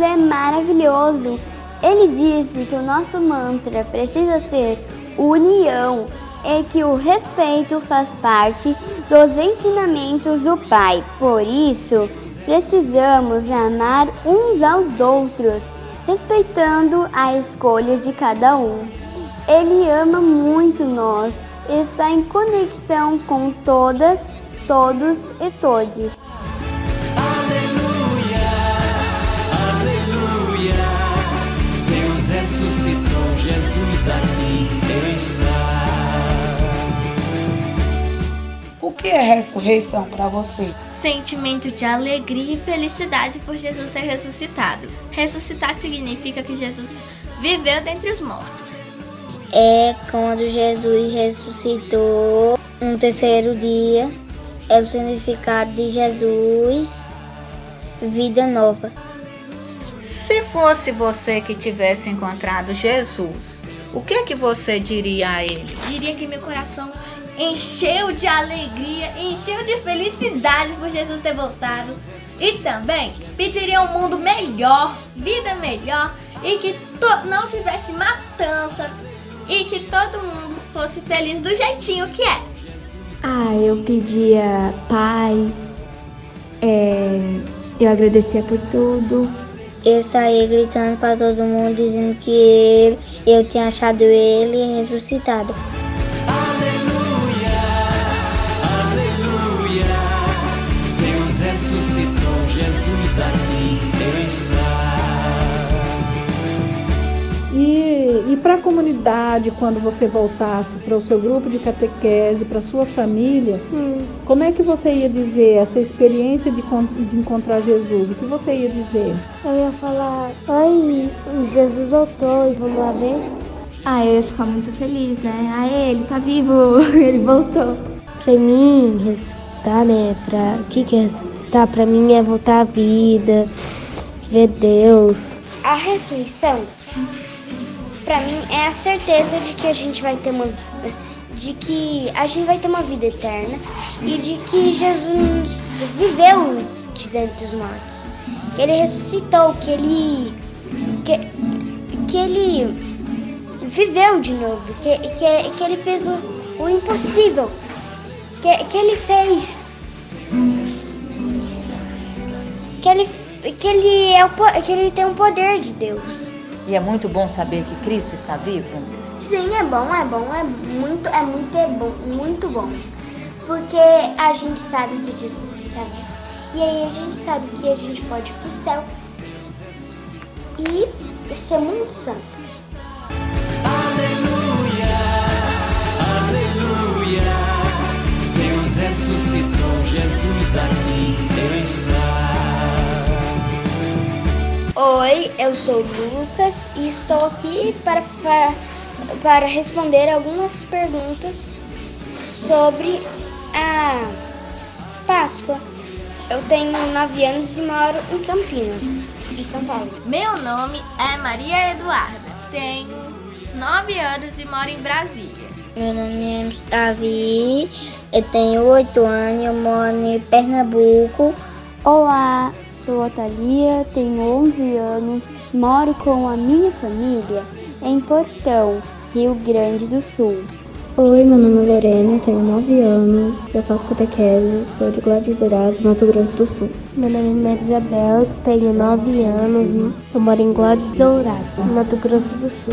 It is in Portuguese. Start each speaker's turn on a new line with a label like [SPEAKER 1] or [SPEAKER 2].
[SPEAKER 1] é maravilhoso. Ele disse que o nosso mantra precisa ser união e que o respeito faz parte dos ensinamentos do Pai. Por isso, precisamos amar uns aos outros, respeitando a escolha de cada um. Ele ama muito nós, está em conexão com todas, todos e todes.
[SPEAKER 2] Que é ressurreição para você?
[SPEAKER 3] Sentimento de alegria e felicidade por Jesus ter ressuscitado. Ressuscitar significa que Jesus viveu dentre os mortos.
[SPEAKER 4] É quando Jesus ressuscitou um terceiro dia. É o significado de Jesus, vida nova.
[SPEAKER 5] Se fosse você que tivesse encontrado Jesus, o que que você diria a ele?
[SPEAKER 3] Diria que meu coração encheu de alegria, encheu de felicidade por Jesus ter voltado. E também pediria um mundo melhor, vida melhor e que não tivesse matança e que todo mundo fosse feliz do jeitinho que é.
[SPEAKER 1] Ah, eu pedia paz, é, eu agradecia por tudo.
[SPEAKER 4] Eu saía gritando para todo mundo dizendo que ele, eu tinha achado ele ressuscitado.
[SPEAKER 2] E, para a comunidade, quando você voltasse para o seu grupo de catequese, para sua família, hum. como é que você ia dizer essa experiência de, de encontrar Jesus? O que você ia dizer?
[SPEAKER 1] Eu ia falar, oi, Jesus voltou, vamos lá ver? Ah, eu ia ficar muito feliz, né? Ah, ele tá vivo, ele voltou.
[SPEAKER 4] Para mim, ressuscitar, né? Pra, o que que é ressuscitar? Para mim é voltar à vida, ver Deus.
[SPEAKER 6] A ressurreição para mim é a certeza de que a gente vai ter uma de que a gente vai ter uma vida eterna e de que Jesus viveu de dentro dos mortos, que ele ressuscitou, que ele que, que ele viveu de novo, que, que, que ele fez o, o impossível, que, que ele fez que ele que ele é o, que ele tem o poder de Deus.
[SPEAKER 7] E é muito bom saber que Cristo está vivo?
[SPEAKER 6] Sim, é bom, é bom, é muito, é muito, é bom, muito bom. Porque a gente sabe que Jesus está vivo. E aí a gente sabe que a gente pode ir pro céu e ser muito santo. Oi, eu sou Lucas e estou aqui para, para, para responder algumas perguntas sobre a Páscoa. Eu tenho 9 anos e moro em Campinas, de São Paulo.
[SPEAKER 3] Meu nome é Maria Eduarda, tenho 9 anos e moro em Brasília.
[SPEAKER 4] Meu nome é Davi, eu tenho 8 anos e eu moro em Pernambuco.
[SPEAKER 1] Olá, Sou Otalia, tenho 11 anos, moro com a minha família em Portão, Rio Grande do Sul.
[SPEAKER 8] Oi, meu nome é Lorena, tenho 9 anos, eu faço catequese, sou de Gladys Dourados, Mato Grosso do Sul.
[SPEAKER 9] Meu nome é Maria Isabel, tenho 9 anos, eu moro em Gladys Dourados, Mato Grosso do Sul.